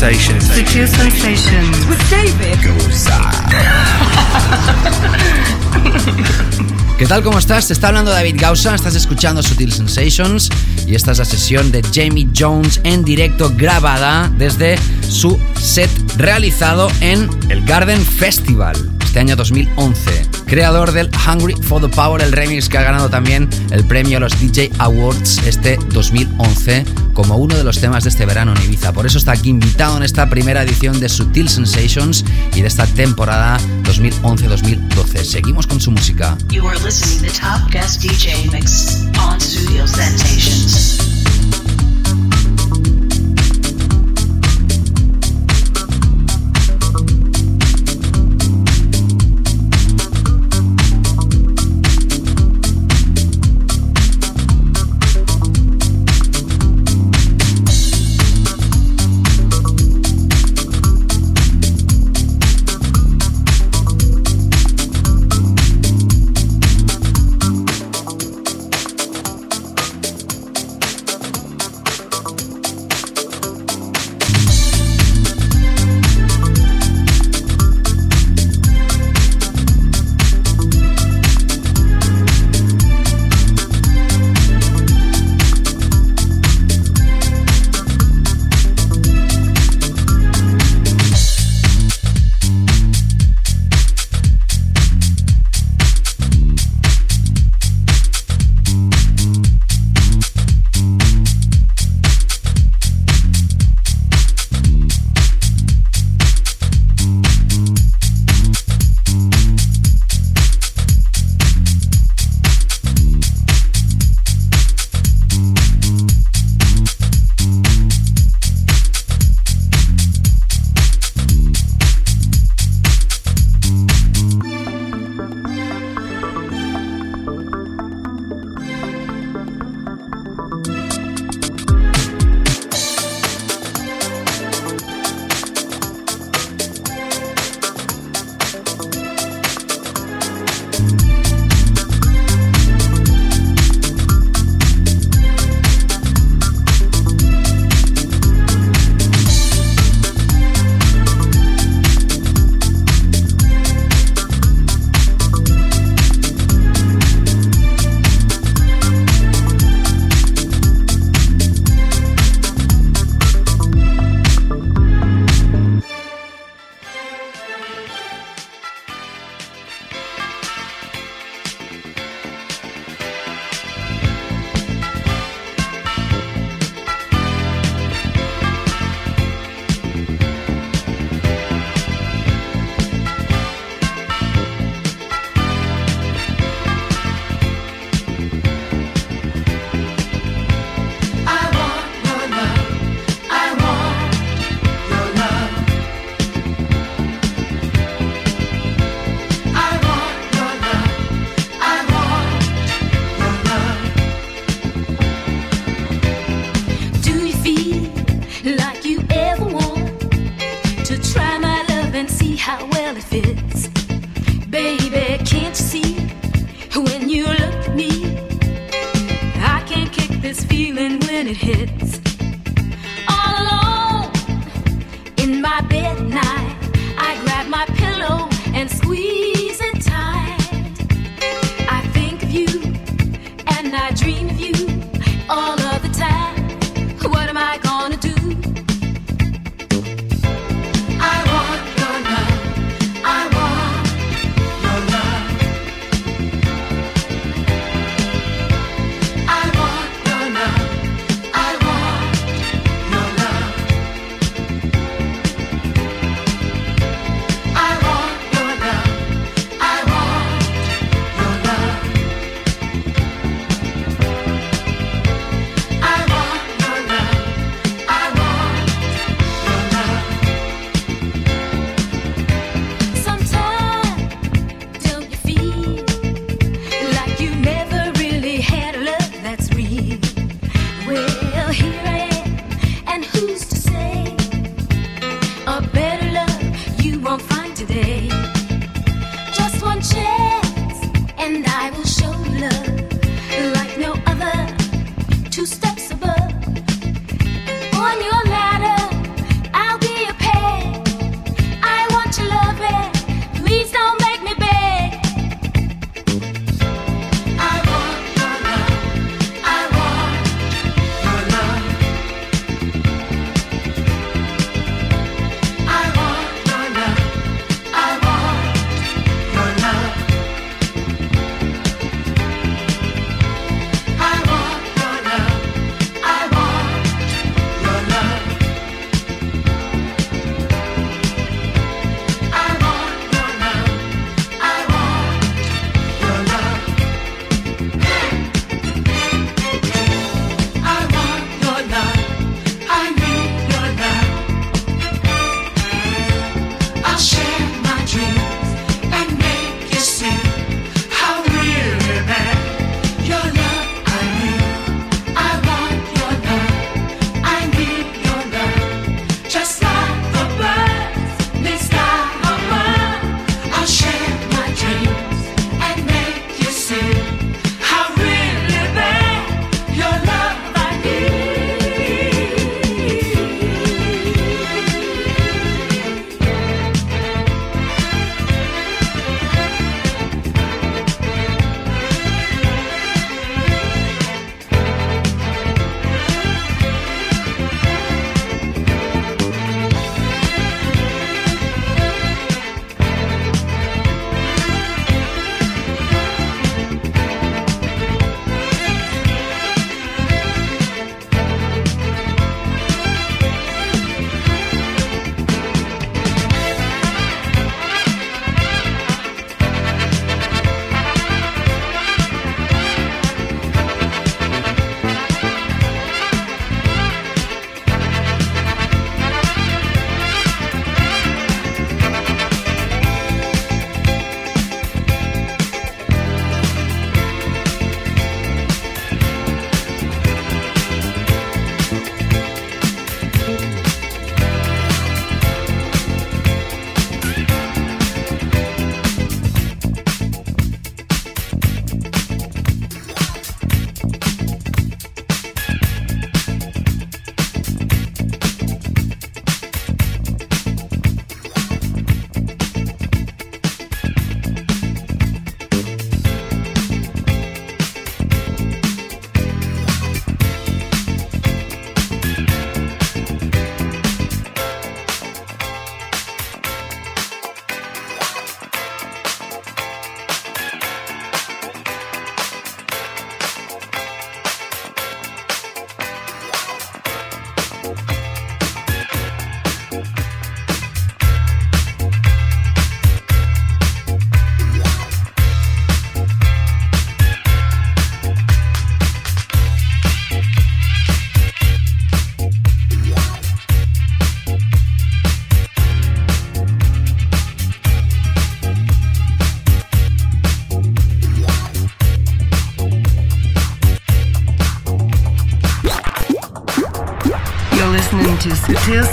[SPEAKER 3] Sensations.
[SPEAKER 4] Sutil Sensations.
[SPEAKER 9] With David.
[SPEAKER 2] ¿Qué tal? ¿Cómo estás? Te está hablando David Gausa, estás escuchando Sutil Sensations y esta es la sesión de Jamie Jones en directo grabada desde su set realizado en el Garden Festival este año 2011. Creador del Hungry for the Power, el remix que ha ganado también el premio a los DJ Awards este 2011 como uno de los temas de este verano en Ibiza. Por eso está aquí invitado en esta primera edición de Sutil Sensations y de esta temporada 2011-2012. Seguimos con su música.
[SPEAKER 12] Feeling when it hits.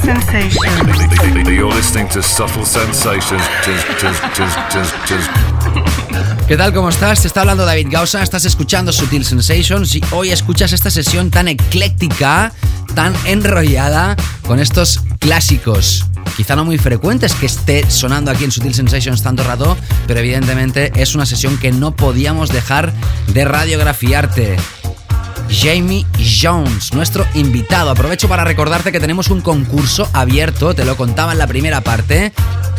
[SPEAKER 4] Sensations.
[SPEAKER 5] You're listening to Subtle Sensations.
[SPEAKER 2] ¿Qué tal? ¿Cómo estás? Te está hablando David Gausa, estás escuchando Sutil Sensations y hoy escuchas esta sesión tan ecléctica, tan enrollada con estos clásicos. Quizá no muy frecuentes que esté sonando aquí en Sutil Sensations tanto rato, pero evidentemente es una sesión que no podíamos dejar de radiografiarte. Jamie Jones, nuestro invitado. Aprovecho para recordarte que tenemos un concurso abierto, te lo contaba en la primera parte.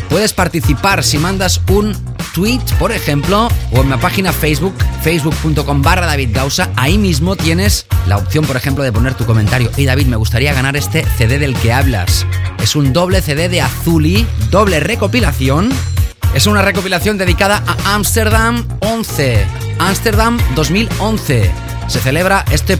[SPEAKER 2] Puedes participar si mandas un tweet, por ejemplo, o en mi página Facebook, facebook.com barra David Gausa. Ahí mismo tienes la opción, por ejemplo, de poner tu comentario. Y David, me gustaría ganar este CD del que hablas. Es un doble CD de Azuli, doble recopilación. Es una recopilación dedicada a Amsterdam 11. Amsterdam 2011. Se celebra este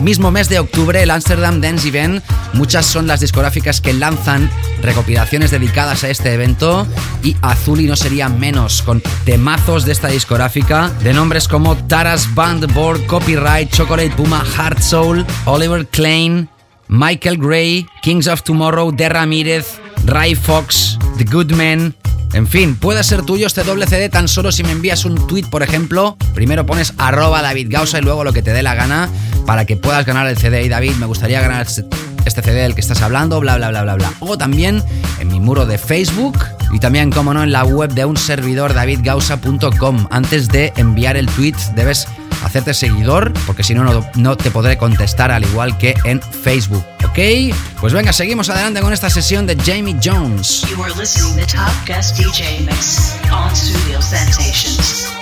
[SPEAKER 2] mismo mes de octubre el Amsterdam Dance Event. Muchas son las discográficas que lanzan recopilaciones dedicadas a este evento y Azuli no sería menos, con temazos de esta discográfica de nombres como Taras Band Board, Copyright, Chocolate Puma, Heart Soul, Oliver Klein, Michael Gray, Kings of Tomorrow, De Ramírez, Ray Fox, The Good Men, en fin, puede ser tuyo este doble CD tan solo si me envías un tweet, por ejemplo. Primero pones arroba David Gausa y luego lo que te dé la gana para que puedas ganar el CD. David, me gustaría ganar este CD del que estás hablando, bla, bla, bla, bla, bla. O también en mi muro de Facebook y también, como no, en la web de un servidor davidgausa.com. Antes de enviar el tweet debes hacerte seguidor, porque si no, no, te podré contestar al igual que en Facebook. ¿Ok? Pues venga, seguimos adelante con esta sesión de Jamie Jones.
[SPEAKER 11] You are listening to Top Guest DJ on Studio Sensations.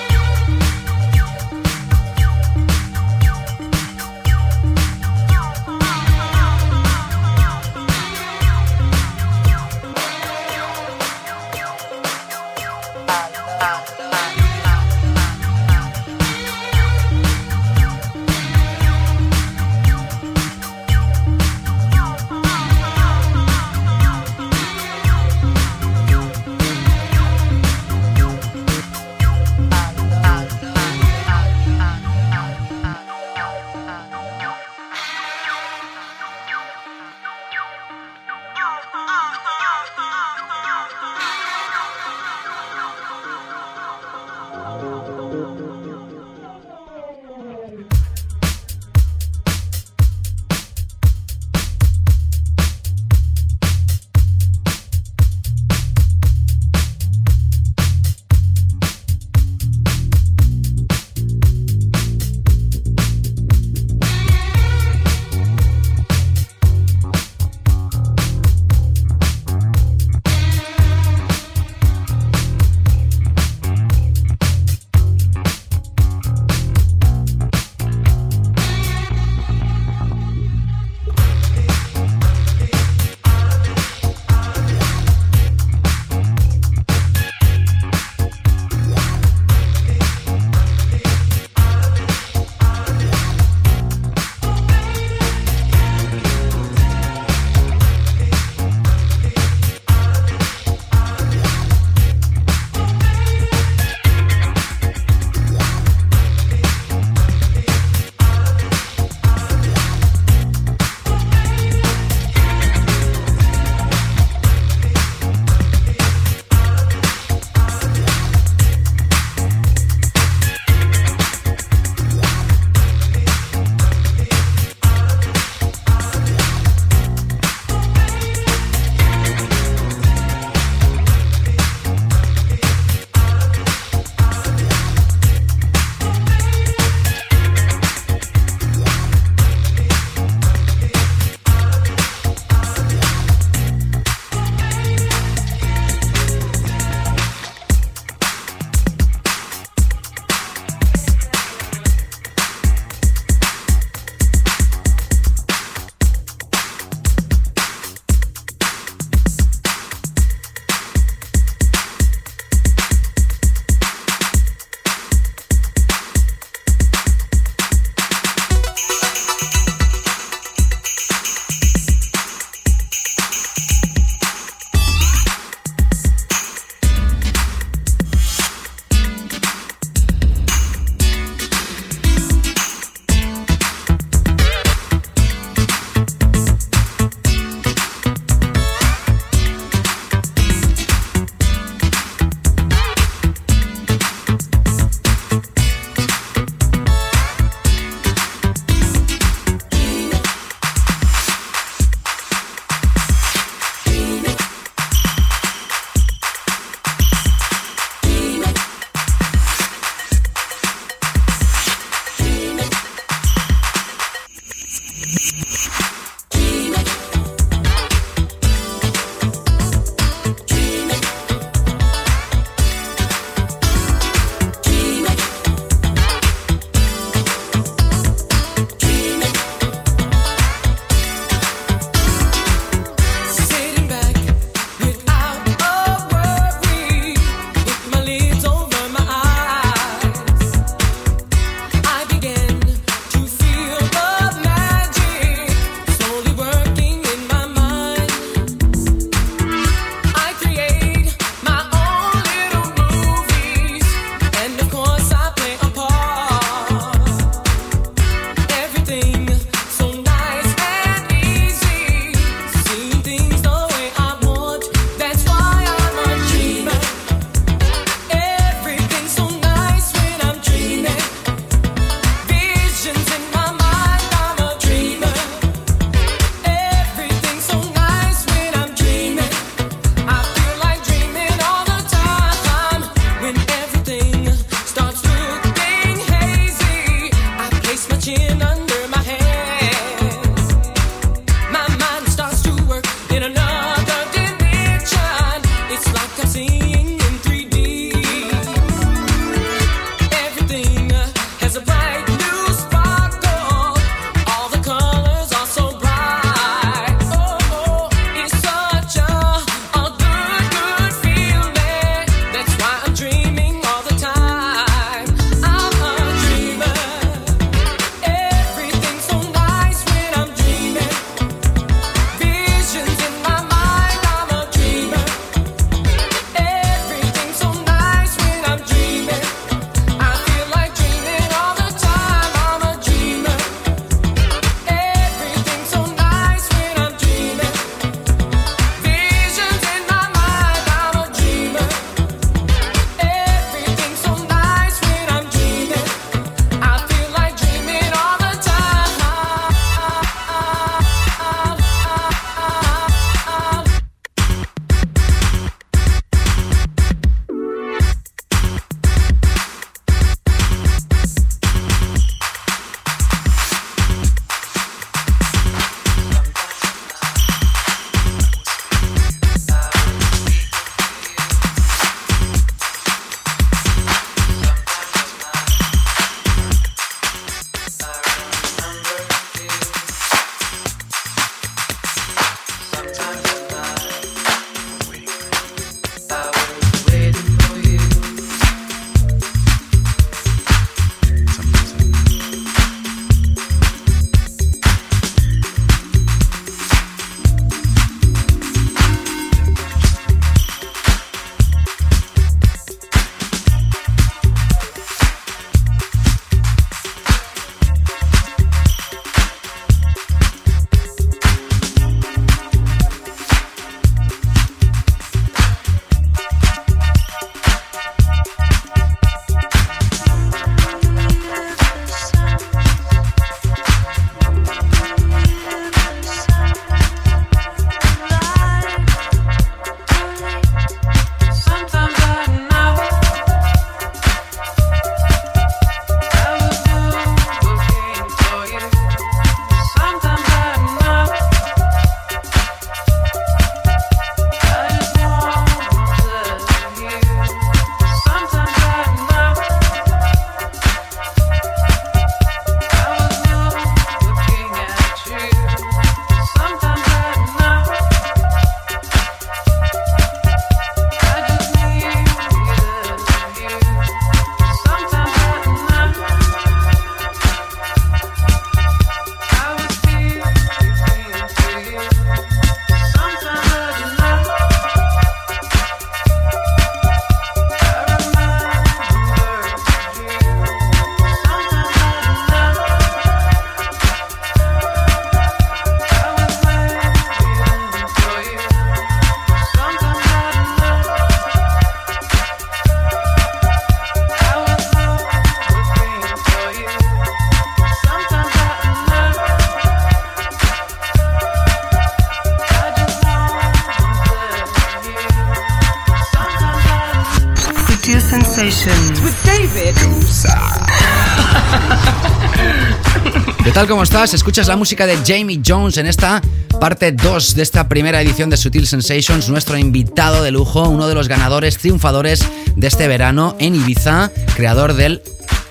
[SPEAKER 2] Tal? ¿Cómo estás? Escuchas la música de Jamie Jones en esta parte 2 de esta primera edición de Sutil Sensations, nuestro invitado de lujo, uno de los ganadores triunfadores de este verano en Ibiza, creador del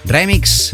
[SPEAKER 2] remix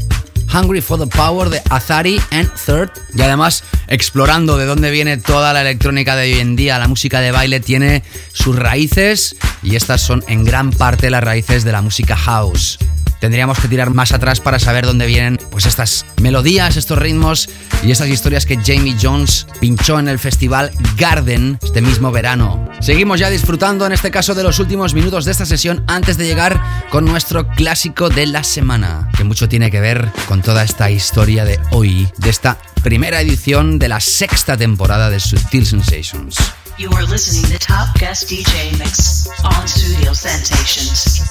[SPEAKER 2] Hungry for the Power de Azari and Third. Y además, explorando de dónde viene toda la electrónica de hoy en día, la música de baile tiene sus raíces y estas son en gran parte las raíces de la música house tendríamos que tirar más atrás para saber dónde vienen pues estas melodías, estos ritmos y estas historias que Jamie Jones pinchó en el festival Garden este mismo verano. Seguimos ya disfrutando en este caso de los últimos minutos de esta sesión antes de llegar con nuestro clásico de la semana, que mucho tiene que ver con toda esta historia de hoy, de esta primera edición de la sexta temporada de Subtil
[SPEAKER 11] Studio Sensations.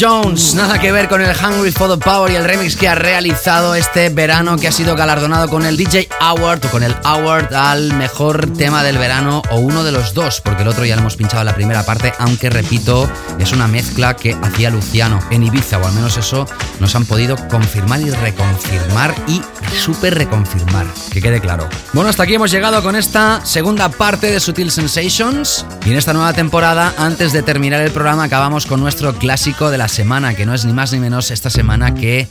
[SPEAKER 2] Jones, nada que ver con el Hungry for Power y el remix que ha realizado este verano, que ha sido galardonado con el DJ Award o con el Award al mejor tema del verano o uno de los dos, porque el otro ya lo hemos pinchado en la primera parte, aunque repito, es una mezcla que hacía Luciano en Ibiza, o al menos eso nos han podido confirmar y reconfirmar y súper reconfirmar, que quede claro. Bueno, hasta aquí hemos llegado con esta segunda parte de Sutil Sensations y en esta nueva temporada, antes de terminar el programa, acabamos con nuestro clásico de la semana, que no es ni más ni menos esta semana que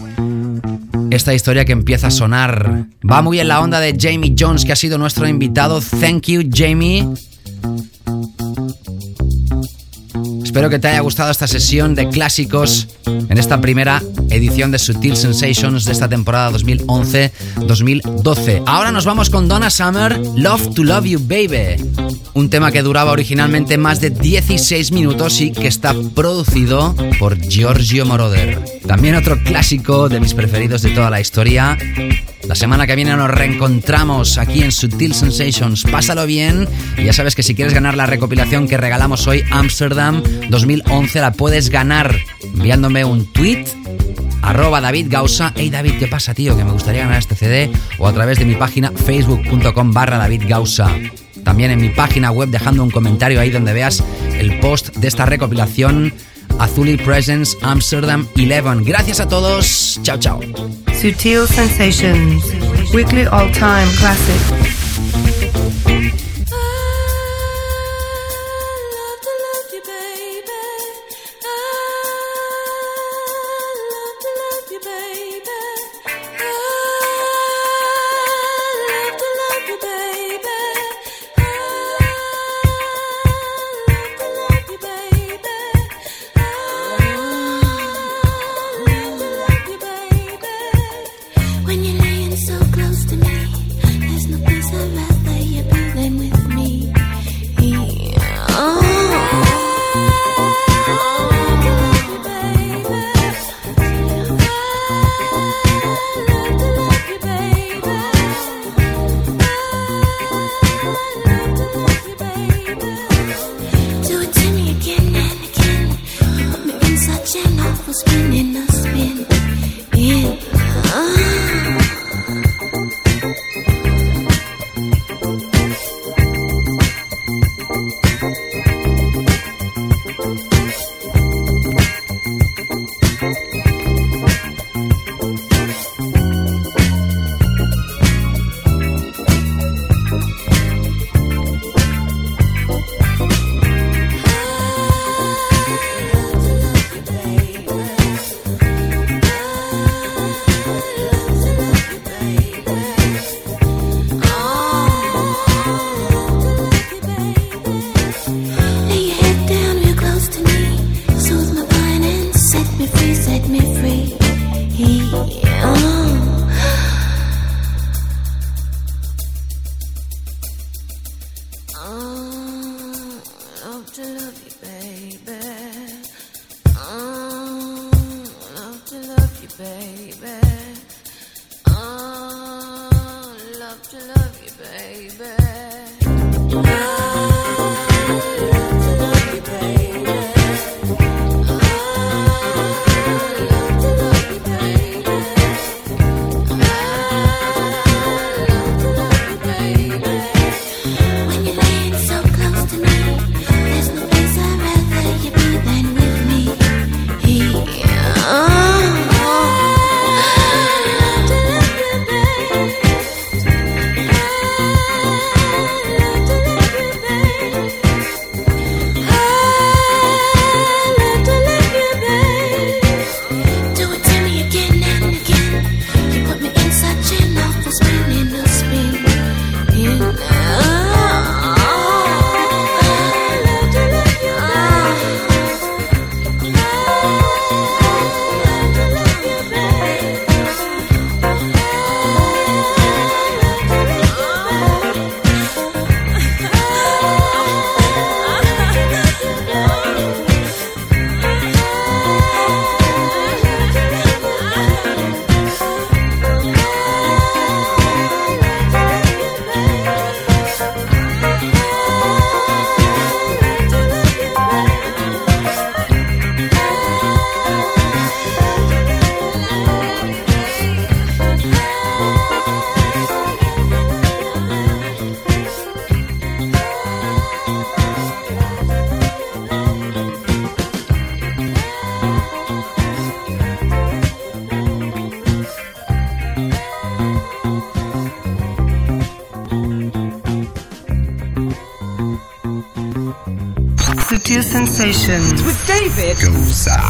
[SPEAKER 2] esta historia que empieza a sonar. Va muy en la onda de Jamie Jones, que ha sido nuestro invitado. Thank you, Jamie. Espero que te haya gustado esta sesión de clásicos en esta primera edición de Sutil Sensations de esta temporada 2011-2012. Ahora nos vamos con Donna Summer, Love to Love You Baby. Un tema que duraba originalmente más de 16 minutos y que está producido por Giorgio Moroder. También otro clásico de mis preferidos de toda la historia. La semana que viene nos reencontramos aquí en Sutil Sensations. Pásalo bien. Ya sabes que si quieres ganar la recopilación que regalamos hoy, Amsterdam 2011, la puedes ganar enviándome un tweet arroba David Gausa. Hey David, ¿qué pasa, tío? Que me gustaría ganar este CD. O a través de mi página facebook.com barra David Gausa. También en mi página web dejando un comentario ahí donde veas el post de esta recopilación Azuli Presence Amsterdam 11. Gracias a todos. Chao, chao.
[SPEAKER 12] Sutil Sensations, weekly all time classic.
[SPEAKER 13] With
[SPEAKER 1] David